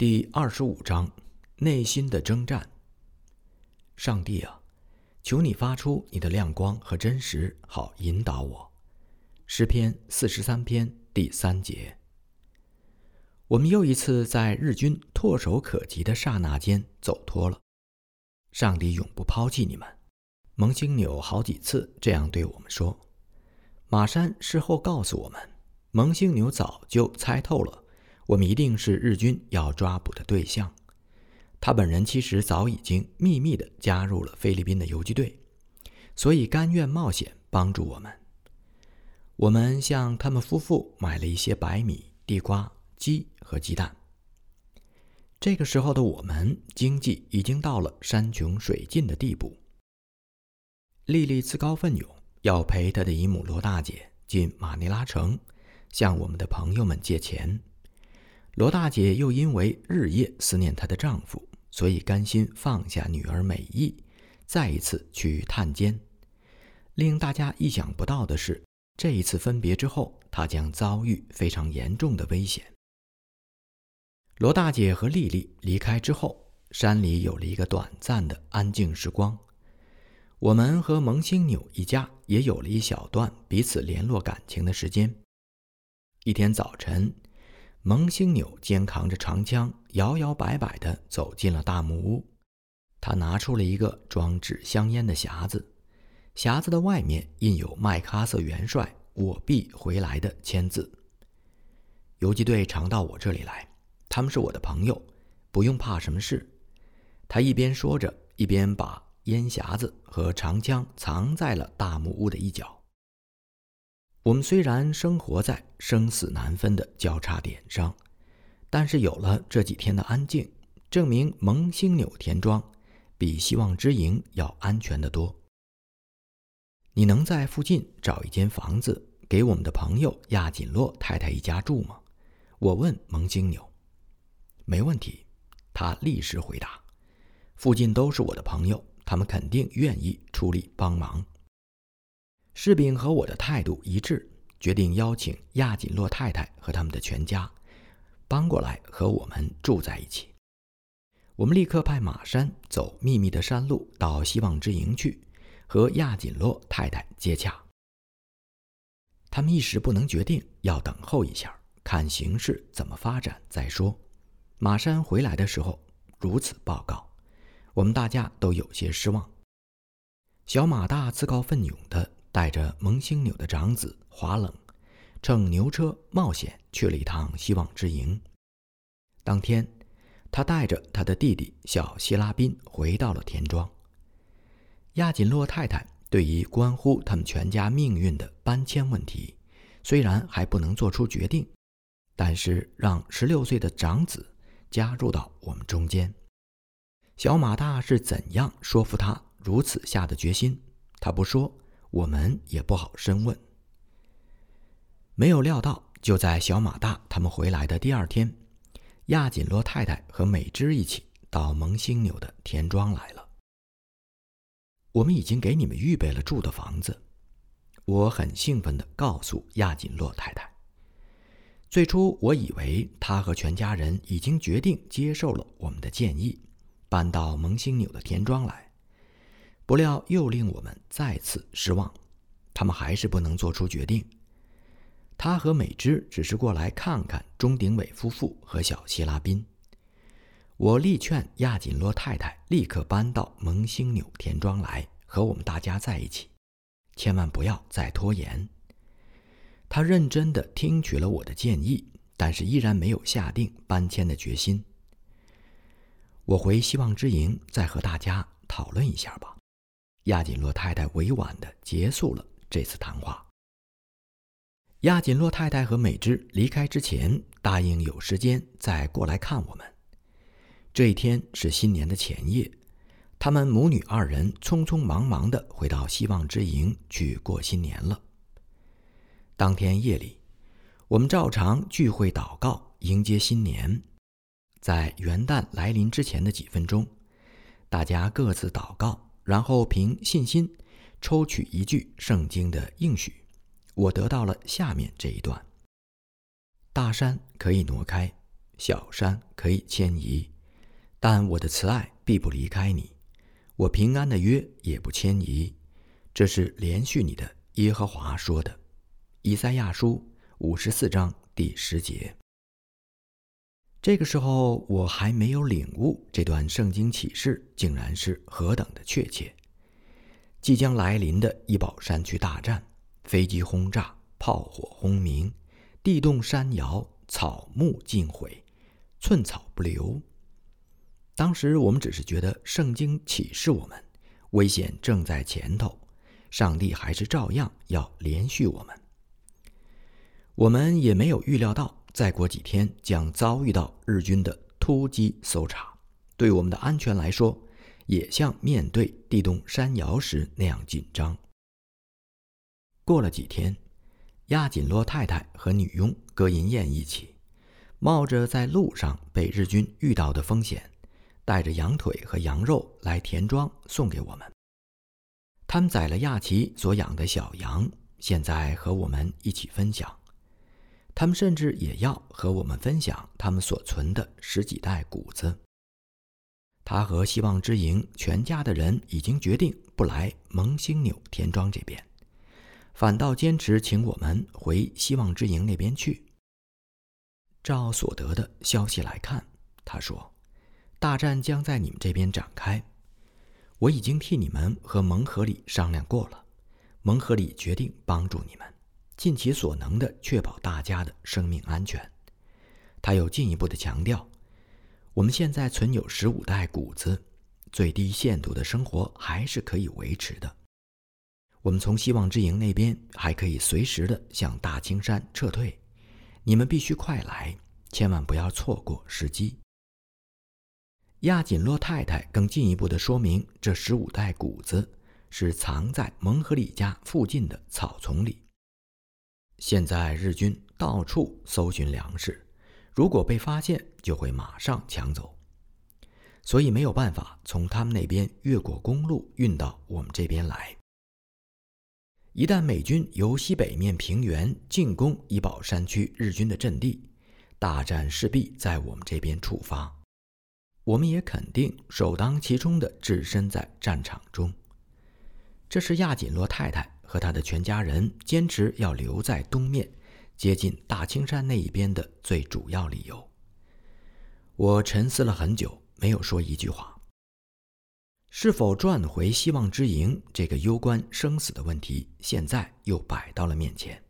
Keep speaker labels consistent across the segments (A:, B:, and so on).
A: 第二十五章，内心的征战。上帝啊，求你发出你的亮光和真实，好引导我。诗篇四十三篇第三节。我们又一次在日军唾手可及的刹那间走脱了。上帝永不抛弃你们。蒙星纽好几次这样对我们说。马山事后告诉我们，蒙星纽早就猜透了。我们一定是日军要抓捕的对象。他本人其实早已经秘密地加入了菲律宾的游击队，所以甘愿冒险帮助我们。我们向他们夫妇买了一些白米、地瓜、鸡和鸡蛋。这个时候的我们经济已经到了山穷水尽的地步。丽丽自告奋勇要陪她的姨母罗大姐进马尼拉城，向我们的朋友们借钱。罗大姐又因为日夜思念她的丈夫，所以甘心放下女儿美意，再一次去探监。令大家意想不到的是，这一次分别之后，她将遭遇非常严重的危险。罗大姐和丽丽离开之后，山里有了一个短暂的安静时光。我们和蒙星纽一家也有了一小段彼此联络感情的时间。一天早晨。蒙星纽肩扛着长枪，摇摇摆摆地走进了大木屋。他拿出了一个装纸香烟的匣子，匣子的外面印有麦克阿瑟元帅“我必回来”的签字。游击队常到我这里来，他们是我的朋友，不用怕什么事。他一边说着，一边把烟匣子和长枪藏在了大木屋的一角。我们虽然生活在生死难分的交叉点上，但是有了这几天的安静，证明蒙星纽田庄比希望之营要安全得多。你能在附近找一间房子给我们的朋友亚锦洛太太一家住吗？我问蒙星纽。没问题，他立时回答。附近都是我的朋友，他们肯定愿意出力帮忙。士兵和我的态度一致，决定邀请亚锦洛太太和他们的全家搬过来和我们住在一起。我们立刻派马山走秘密的山路到希望之营去，和亚锦洛太太接洽。他们一时不能决定，要等候一下，看形势怎么发展再说。马山回来的时候如此报告，我们大家都有些失望。小马大自告奋勇的。带着蒙星纽的长子华冷，乘牛车冒险去了一趟希望之营。当天，他带着他的弟弟小希拉宾回到了田庄。亚锦洛太太对于关乎他们全家命运的搬迁问题，虽然还不能做出决定，但是让十六岁的长子加入到我们中间。小马大是怎样说服他如此下的决心？他不说。我们也不好深问。没有料到，就在小马大他们回来的第二天，亚锦洛太太和美芝一起到蒙星纽的田庄来了。我们已经给你们预备了住的房子。我很兴奋地告诉亚锦洛太太。最初我以为他和全家人已经决定接受了我们的建议，搬到蒙星纽的田庄来。不料又令我们再次失望，他们还是不能做出决定。他和美芝只是过来看看钟鼎伟夫妇和小希拉宾。我力劝亚锦洛太太立刻搬到蒙星纽田庄来和我们大家在一起，千万不要再拖延。他认真地听取了我的建议，但是依然没有下定搬迁的决心。我回希望之营再和大家讨论一下吧。亚锦洛太太委婉地结束了这次谈话。亚锦洛太太和美芝离开之前，答应有时间再过来看我们。这一天是新年的前夜，他们母女二人匆匆忙忙地回到希望之营去过新年了。当天夜里，我们照常聚会祷告，迎接新年。在元旦来临之前的几分钟，大家各自祷告。然后凭信心抽取一句圣经的应许，我得到了下面这一段：大山可以挪开，小山可以迁移，但我的慈爱必不离开你，我平安的约也不迁移。这是连续你的耶和华说的，《以赛亚书》五十四章第十节。这个时候，我还没有领悟这段圣经启示竟然是何等的确切。即将来临的一宝山区大战，飞机轰炸，炮火轰鸣，地动山摇，草木尽毁，寸草不留。当时我们只是觉得圣经启示我们，危险正在前头，上帝还是照样要连续我们。我们也没有预料到，再过几天将遭遇到日军的突击搜查，对我们的安全来说。也像面对地动山摇时那样紧张。过了几天，亚锦洛太太和女佣葛银燕一起，冒着在路上被日军遇到的风险，带着羊腿和羊肉来田庄送给我们。他们宰了亚奇所养的小羊，现在和我们一起分享。他们甚至也要和我们分享他们所存的十几袋谷子。他和希望之营全家的人已经决定不来蒙星纽田庄这边，反倒坚持请我们回希望之营那边去。照所得的消息来看，他说，大战将在你们这边展开。我已经替你们和蒙和里商量过了，蒙和里决定帮助你们，尽其所能的确保大家的生命安全。他又进一步的强调。我们现在存有十五袋谷子，最低限度的生活还是可以维持的。我们从希望之营那边还可以随时的向大青山撤退，你们必须快来，千万不要错过时机。亚锦洛太太更进一步的说明，这十五袋谷子是藏在蒙和里家附近的草丛里。现在日军到处搜寻粮食。如果被发现，就会马上抢走，所以没有办法从他们那边越过公路运到我们这边来。一旦美军由西北面平原进攻怡保山区日军的阵地，大战势必在我们这边触发，我们也肯定首当其冲的置身在战场中。这是亚锦洛太太和他的全家人坚持要留在东面。接近大青山那一边的最主要理由。我沉思了很久，没有说一句话。是否转回希望之营这个攸关生死的问题，现在又摆到了面前。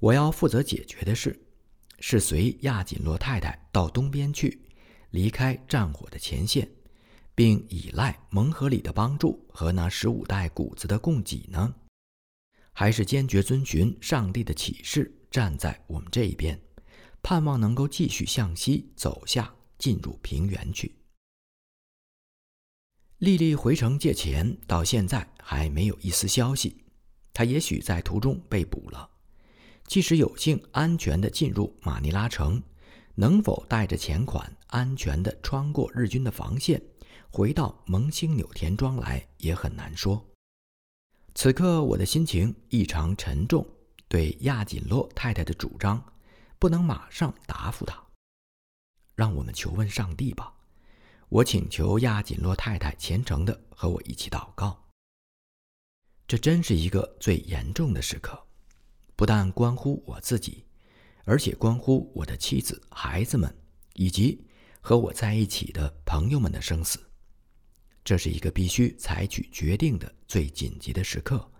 A: 我要负责解决的是，是随亚锦洛太太到东边去，离开战火的前线，并依赖蒙河里的帮助和那十五袋谷子的供给呢？还是坚决遵循上帝的启示，站在我们这一边，盼望能够继续向西走下，进入平原去。丽丽回城借钱，到现在还没有一丝消息。她也许在途中被捕了。即使有幸安全地进入马尼拉城，能否带着钱款安全地穿过日军的防线，回到蒙星纽田庄来，也很难说。此刻我的心情异常沉重，对亚锦洛太太的主张不能马上答复她。让我们求问上帝吧。我请求亚锦洛太太虔诚的和我一起祷告。这真是一个最严重的时刻，不但关乎我自己，而且关乎我的妻子、孩子们以及和我在一起的朋友们的生死。这是一个必须采取决定的最紧急的时刻，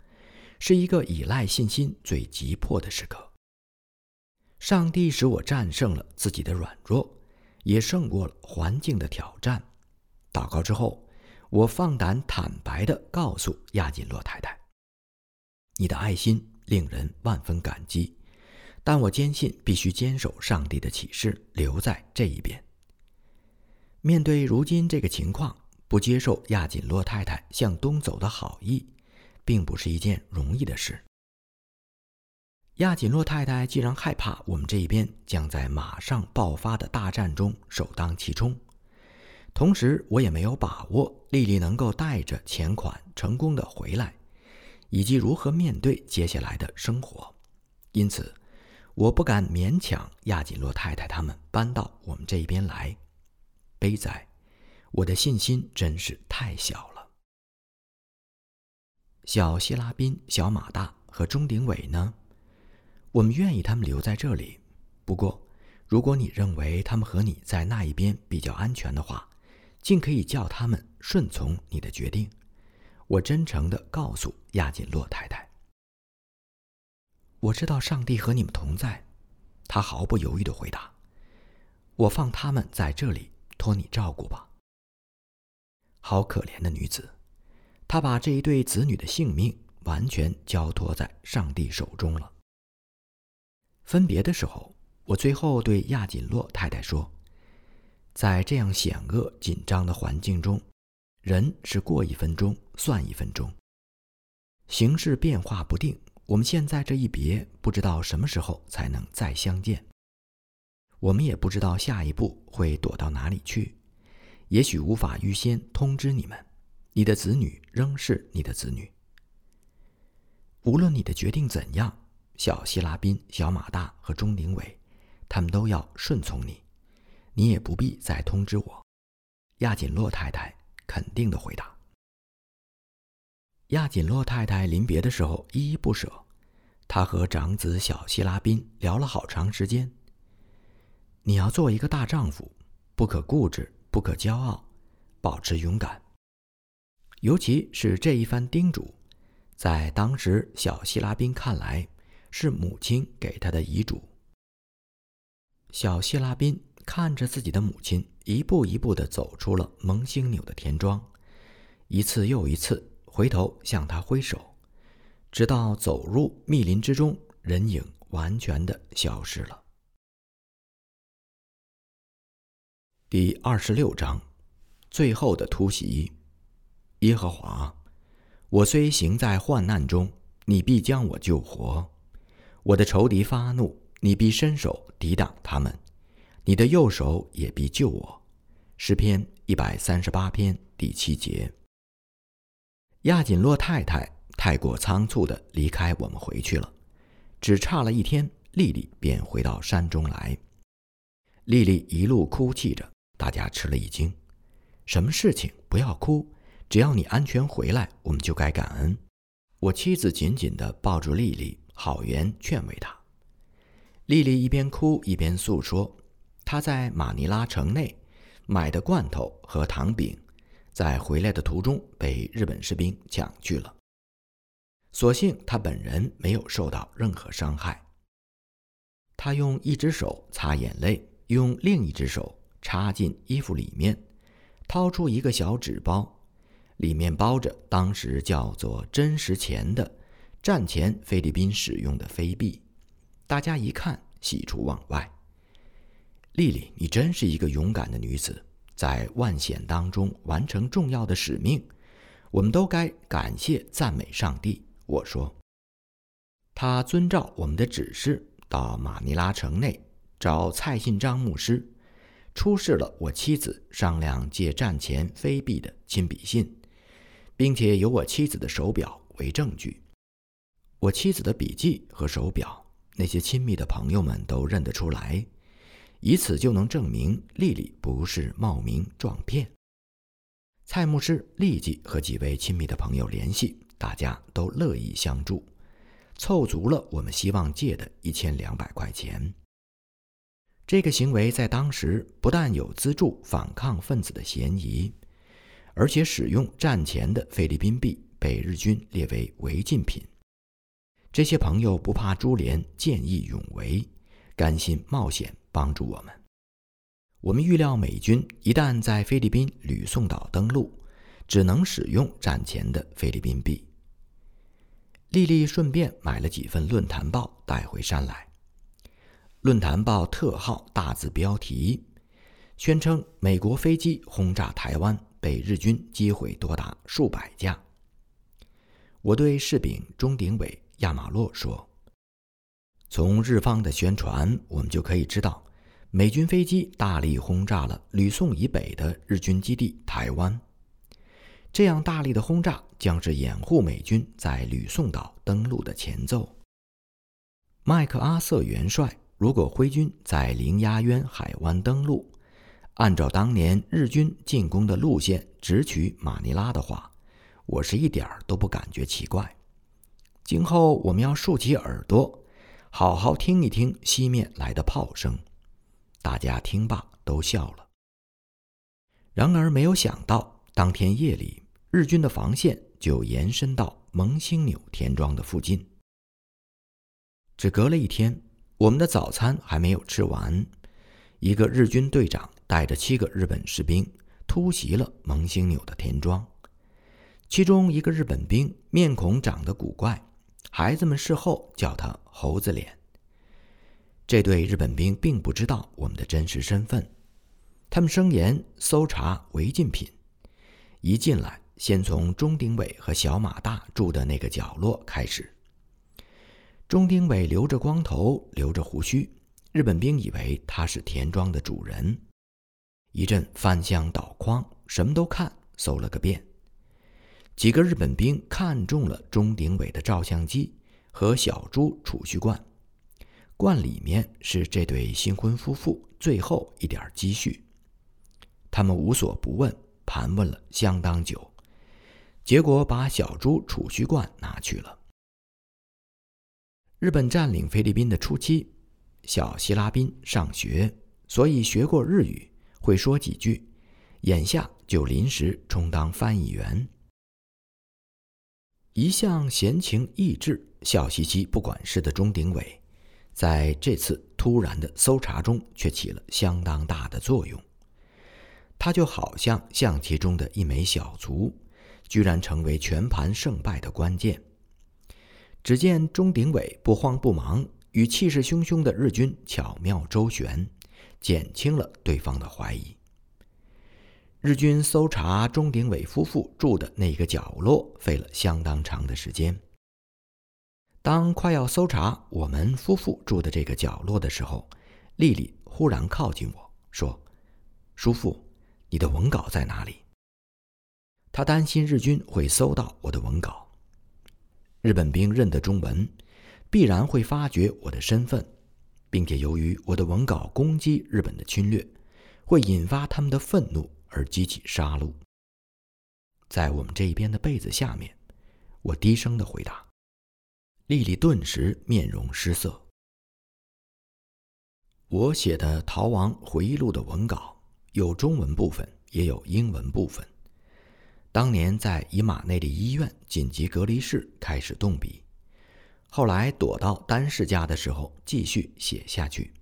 A: 是一个依赖信心最急迫的时刻。上帝使我战胜了自己的软弱，也胜过了环境的挑战。祷告之后，我放胆坦白地告诉亚锦洛太太：“你的爱心令人万分感激，但我坚信必须坚守上帝的启示，留在这一边。面对如今这个情况。”不接受亚锦洛太太向东走的好意，并不是一件容易的事。亚锦洛太太既然害怕我们这一边将在马上爆发的大战中首当其冲，同时我也没有把握丽丽能够带着钱款成功的回来，以及如何面对接下来的生活，因此我不敢勉强亚锦洛太太他们搬到我们这一边来。悲哉，我的信心真是太小了。小希拉宾、小马大和钟鼎伟呢？我们愿意他们留在这里。不过，如果你认为他们和你在那一边比较安全的话，尽可以叫他们顺从你的决定。我真诚地告诉亚锦洛太太。我知道上帝和你们同在，他毫不犹豫地回答：“我放他们在这里，托你照顾吧。”好可怜的女子，她把这一对子女的性命完全交托在上帝手中了。分别的时候，我最后对亚锦洛太太说：“在这样险恶紧张的环境中，人是过一分钟算一分钟，形势变化不定。”我们现在这一别，不知道什么时候才能再相见。我们也不知道下一步会躲到哪里去，也许无法预先通知你们。你的子女仍是你的子女。无论你的决定怎样，小希拉宾、小马大和钟鼎伟，他们都要顺从你。你也不必再通知我。亚锦洛太太肯定的回答。亚锦洛太太临别的时候依依不舍，她和长子小希拉宾聊了好长时间。你要做一个大丈夫，不可固执，不可骄傲，保持勇敢。尤其是这一番叮嘱，在当时小希拉宾看来，是母亲给他的遗嘱。小希拉宾看着自己的母亲一步一步地走出了蒙星纽的田庄，一次又一次。回头向他挥手，直到走入密林之中，人影完全的消失了。第二十六章，最后的突袭。耶和华，我虽行在患难中，你必将我救活；我的仇敌发怒，你必伸手抵挡他们；你的右手也必救我。诗篇一百三十八篇第七节。亚锦洛太太太过仓促地离开我们回去了，只差了一天，丽丽便回到山中来。丽丽一路哭泣着，大家吃了一惊。什么事情？不要哭，只要你安全回来，我们就该感恩。我妻子紧紧地抱住丽丽，好言劝慰她。丽丽一边哭一边诉说，她在马尼拉城内买的罐头和糖饼。在回来的途中被日本士兵抢去了。所幸他本人没有受到任何伤害。他用一只手擦眼泪，用另一只手插进衣服里面，掏出一个小纸包，里面包着当时叫做“真实钱”的战前菲律宾使用的飞币。大家一看，喜出望外。丽丽，你真是一个勇敢的女子。在万险当中完成重要的使命，我们都该感谢赞美上帝。我说，他遵照我们的指示到马尼拉城内找蔡信章牧师，出示了我妻子商量借战前飞币的亲笔信，并且有我妻子的手表为证据。我妻子的笔记和手表，那些亲密的朋友们都认得出来。以此就能证明丽丽不是冒名撞骗。蔡牧师立即和几位亲密的朋友联系，大家都乐意相助，凑足了我们希望借的一千两百块钱。这个行为在当时不但有资助反抗分子的嫌疑，而且使用战前的菲律宾币被日军列为违禁品。这些朋友不怕株连，见义勇为，甘心冒险。帮助我们。我们预料美军一旦在菲律宾吕宋岛登陆，只能使用战前的菲律宾币。丽丽顺便买了几份论坛报带回山来。论坛报特号大字标题，宣称美国飞机轰炸台湾，被日军击毁多达数百架。我对士兵钟鼎伟、亚马洛说：“从日方的宣传，我们就可以知道。”美军飞机大力轰炸了吕宋以北的日军基地台湾。这样大力的轰炸将是掩护美军在吕宋岛登陆的前奏。麦克阿瑟元帅如果挥军在灵鸭渊海湾登陆，按照当年日军进攻的路线直取马尼拉的话，我是一点儿都不感觉奇怪。今后我们要竖起耳朵，好好听一听西面来的炮声。大家听罢都笑了。然而没有想到，当天夜里日军的防线就延伸到蒙星纽田庄的附近。只隔了一天，我们的早餐还没有吃完，一个日军队长带着七个日本士兵突袭了蒙星纽的田庄。其中一个日本兵面孔长得古怪，孩子们事后叫他“猴子脸”。这对日本兵并不知道我们的真实身份，他们声言搜查违禁品，一进来先从钟鼎伟和小马大住的那个角落开始。钟丁伟留着光头，留着胡须，日本兵以为他是田庄的主人。一阵翻箱倒筐，什么都看，搜了个遍。几个日本兵看中了钟鼎伟的照相机和小猪储蓄罐，罐里面是这对新婚夫妇最后一点积蓄。他们无所不问，盘问了相当久，结果把小猪储蓄罐拿去了。日本占领菲律宾的初期，小希拉宾上学，所以学过日语，会说几句。眼下就临时充当翻译员。一向闲情逸致、笑嘻嘻、不管事的钟鼎伟，在这次突然的搜查中却起了相当大的作用。他就好像象棋中的一枚小卒，居然成为全盘胜败的关键。只见钟鼎伟不慌不忙，与气势汹汹的日军巧妙周旋，减轻了对方的怀疑。日军搜查钟鼎伟夫妇住的那个角落，费了相当长的时间。当快要搜查我们夫妇住的这个角落的时候，丽丽忽然靠近我说：“叔父，你的文稿在哪里？”她担心日军会搜到我的文稿。日本兵认得中文，必然会发觉我的身份，并且由于我的文稿攻击日本的侵略，会引发他们的愤怒而激起杀戮。在我们这一边的被子下面，我低声的回答。丽丽顿时面容失色。我写的《逃亡回忆录》的文稿有中文部分，也有英文部分。当年在以马内利医院紧急隔离室开始动笔，后来躲到丹氏家的时候继续写下去。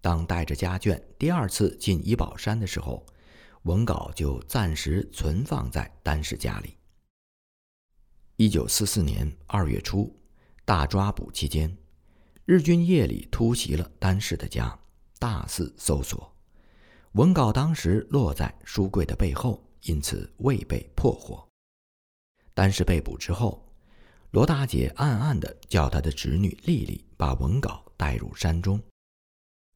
A: 当带着家眷第二次进怡保山的时候，文稿就暂时存放在丹氏家里。一九四四年二月初，大抓捕期间，日军夜里突袭了丹氏的家，大肆搜索，文稿当时落在书柜的背后。因此未被破获，但是被捕之后，罗大姐暗暗地叫她的侄女丽丽把文稿带入山中。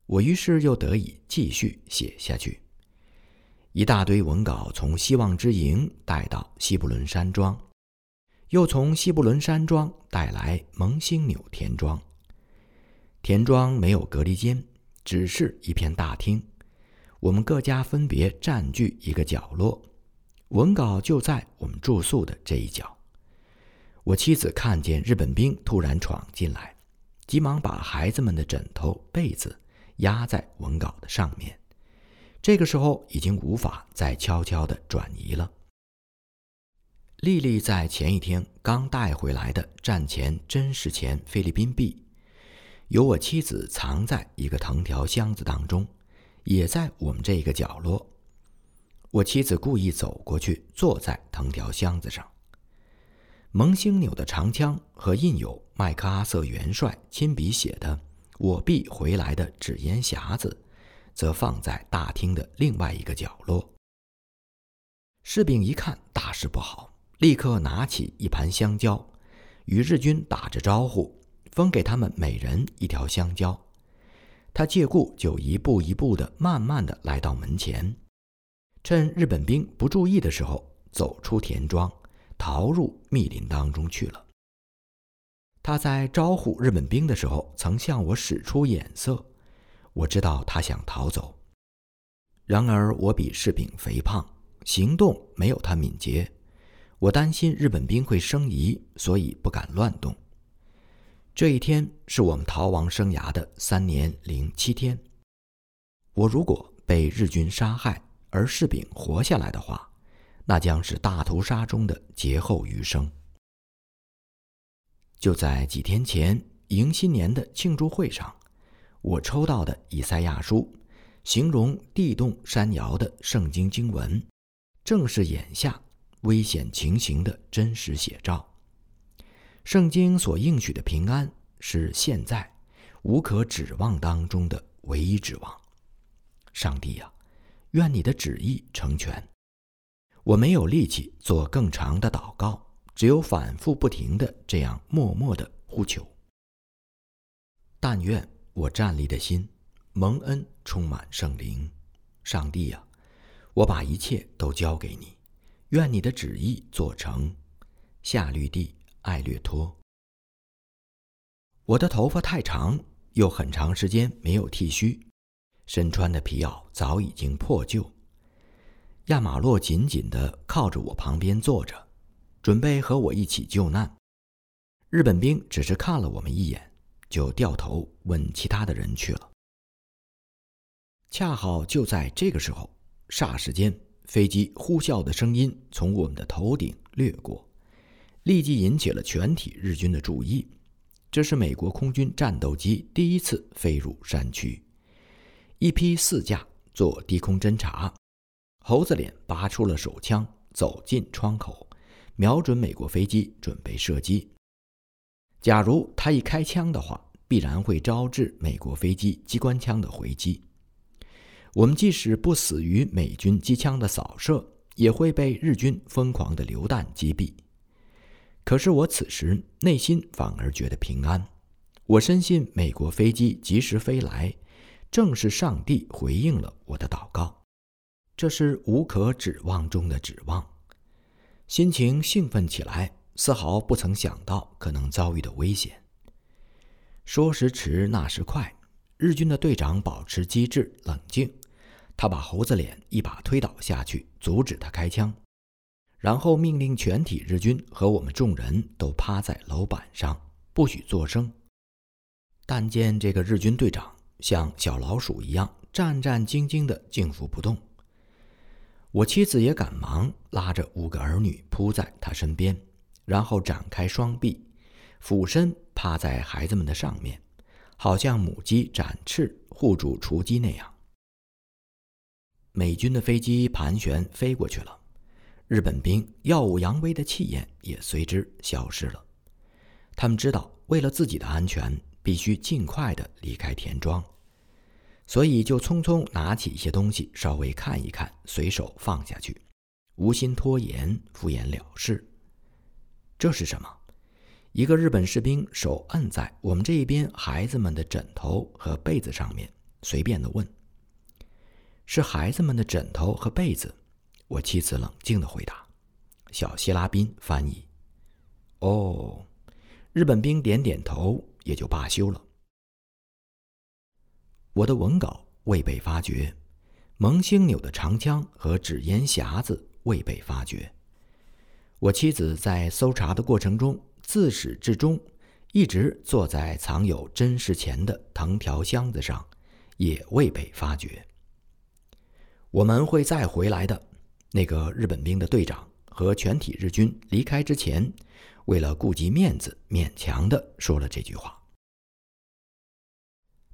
A: 我于是又得以继续写下去。一大堆文稿从希望之营带到西布伦山庄，又从西布伦山庄带来蒙星纽田庄。田庄没有隔离间，只是一片大厅，我们各家分别占据一个角落。文稿就在我们住宿的这一角。我妻子看见日本兵突然闯进来，急忙把孩子们的枕头、被子压在文稿的上面。这个时候已经无法再悄悄地转移了。丽丽在前一天刚带回来的战前真实钱菲律宾币，由我妻子藏在一个藤条箱子当中，也在我们这个角落。我妻子故意走过去，坐在藤条箱子上。蒙星纽的长枪和印有麦克阿瑟元帅亲笔写的“我必回来”的纸烟匣子，则放在大厅的另外一个角落。士兵一看大事不好，立刻拿起一盘香蕉，与日军打着招呼，分给他们每人一条香蕉。他借故就一步一步的、慢慢的来到门前。趁日本兵不注意的时候，走出田庄，逃入密林当中去了。他在招呼日本兵的时候，曾向我使出眼色。我知道他想逃走。然而我比士兵肥胖，行动没有他敏捷。我担心日本兵会生疑，所以不敢乱动。这一天是我们逃亡生涯的三年零七天。我如果被日军杀害，而士兵活下来的话，那将是大屠杀中的劫后余生。就在几天前迎新年的庆祝会上，我抽到的以赛亚书，形容地动山摇的圣经经文，正是眼下危险情形的真实写照。圣经所应许的平安，是现在无可指望当中的唯一指望。上帝呀，愿你的旨意成全。我没有力气做更长的祷告，只有反复不停的这样默默的呼求。但愿我站立的心蒙恩充满圣灵。上帝呀，我把一切都交给你，愿你的旨意做成。夏绿蒂。艾略托，我的头发太长，又很长时间没有剃须，身穿的皮袄早已经破旧。亚马洛紧紧地靠着我旁边坐着，准备和我一起救难。日本兵只是看了我们一眼，就掉头问其他的人去了。恰好就在这个时候，霎时间，飞机呼啸的声音从我们的头顶掠过。立即引起了全体日军的注意。这是美国空军战斗机第一次飞入山区，一批四架做低空侦察。猴子脸拔出了手枪，走进窗口，瞄准美国飞机，准备射击。假如他一开枪的话，必然会招致美国飞机机关枪的回击。我们即使不死于美军机枪的扫射，也会被日军疯狂的榴弹击毙。可是我此时内心反而觉得平安，我深信美国飞机及时飞来，正是上帝回应了我的祷告，这是无可指望中的指望，心情兴奋起来，丝毫不曾想到可能遭遇的危险。说时迟，那时快，日军的队长保持机智冷静，他把猴子脸一把推倒下去，阻止他开枪。然后命令全体日军和我们众人都趴在楼板上，不许作声。但见这个日军队长像小老鼠一样战战兢兢地静伏不动。我妻子也赶忙拉着五个儿女扑在他身边，然后展开双臂，俯身趴在孩子们的上面，好像母鸡展翅护住雏鸡那样。美军的飞机盘旋飞过去了。日本兵耀武扬威的气焰也随之消失了。他们知道，为了自己的安全，必须尽快的离开田庄，所以就匆匆拿起一些东西，稍微看一看，随手放下去，无心拖延，敷衍了事。这是什么？一个日本士兵手按在我们这一边孩子们的枕头和被子上面，随便的问：“是孩子们的枕头和被子？”我妻子冷静的回答：“小希拉宾翻译。”哦，日本兵点点头，也就罢休了。我的文稿未被发觉，蒙星扭的长枪和纸烟匣子未被发觉。我妻子在搜查的过程中，自始至终一直坐在藏有真实钱的藤条箱子上，也未被发觉。我们会再回来的。那个日本兵的队长和全体日军离开之前，为了顾及面子，勉强的说了这句话。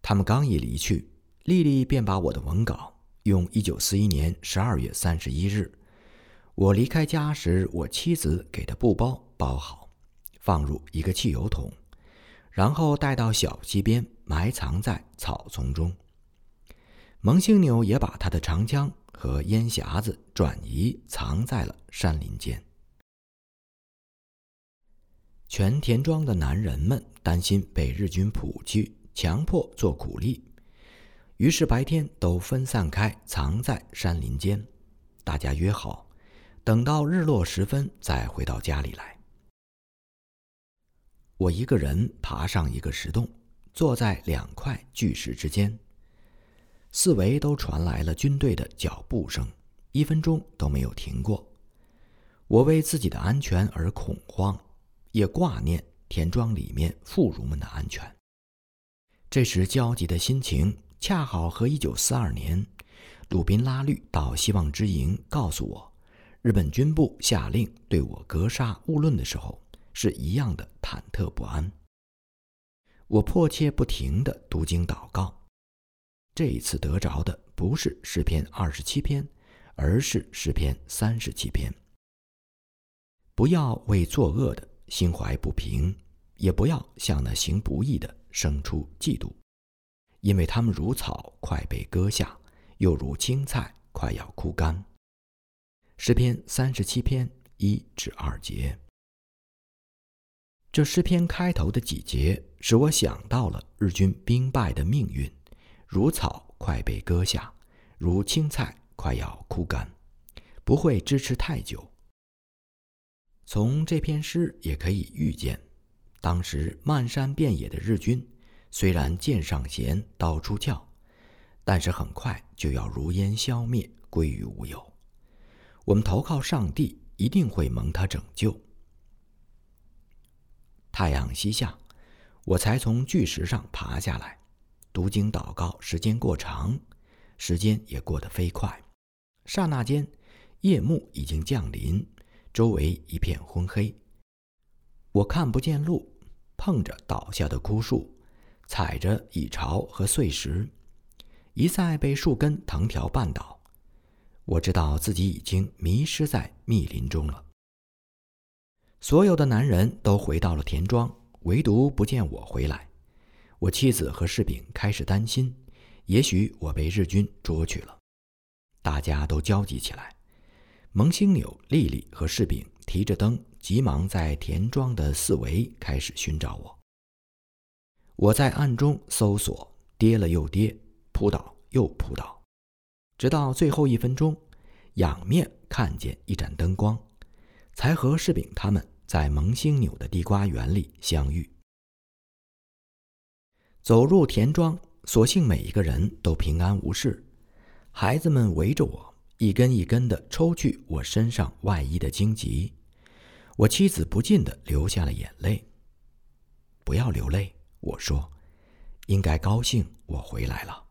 A: 他们刚一离去，丽丽便把我的文稿用一九四一年十二月三十一日我离开家时我妻子给的布包包好，放入一个汽油桶，然后带到小溪边埋藏在草丛中。蒙星纽也把他的长枪。和烟匣子转移藏在了山林间。全田庄的男人们担心被日军捕去，强迫做苦力，于是白天都分散开，藏在山林间。大家约好，等到日落时分再回到家里来。我一个人爬上一个石洞，坐在两块巨石之间。四围都传来了军队的脚步声，一分钟都没有停过。我为自己的安全而恐慌，也挂念田庄里面妇孺们的安全。这时焦急的心情，恰好和1942年鲁宾拉律到希望之营告诉我，日本军部下令对我格杀勿论的时候是一样的忐忑不安。我迫切不停地读经祷告。这一次得着的不是诗篇二十七篇，而是诗篇三十七篇。不要为作恶的心怀不平，也不要向那行不义的生出嫉妒，因为他们如草快被割下，又如青菜快要枯干。诗篇三十七篇一至二节。这诗篇开头的几节使我想到了日军兵败的命运。如草快被割下，如青菜快要枯干，不会支持太久。从这篇诗也可以预见，当时漫山遍野的日军虽然剑上弦，刀出鞘，但是很快就要如烟消灭，归于无有。我们投靠上帝，一定会蒙他拯救。太阳西下，我才从巨石上爬下来。读经祷告时间过长，时间也过得飞快。刹那间，夜幕已经降临，周围一片昏黑。我看不见路，碰着倒下的枯树，踩着蚁巢和碎石，一再被树根藤条绊倒。我知道自己已经迷失在密林中了。所有的男人都回到了田庄，唯独不见我回来。我妻子和士兵开始担心，也许我被日军捉去了。大家都焦急起来。蒙星纽、丽丽和柿饼提着灯，急忙在田庄的四围开始寻找我。我在暗中搜索，跌了又跌，扑倒又扑倒，直到最后一分钟，仰面看见一盏灯光，才和柿饼他们在蒙星纽的地瓜园里相遇。走入田庄，所幸每一个人都平安无事。孩子们围着我，一根一根的抽去我身上外衣的荆棘。我妻子不禁的流下了眼泪。不要流泪，我说，应该高兴，我回来了。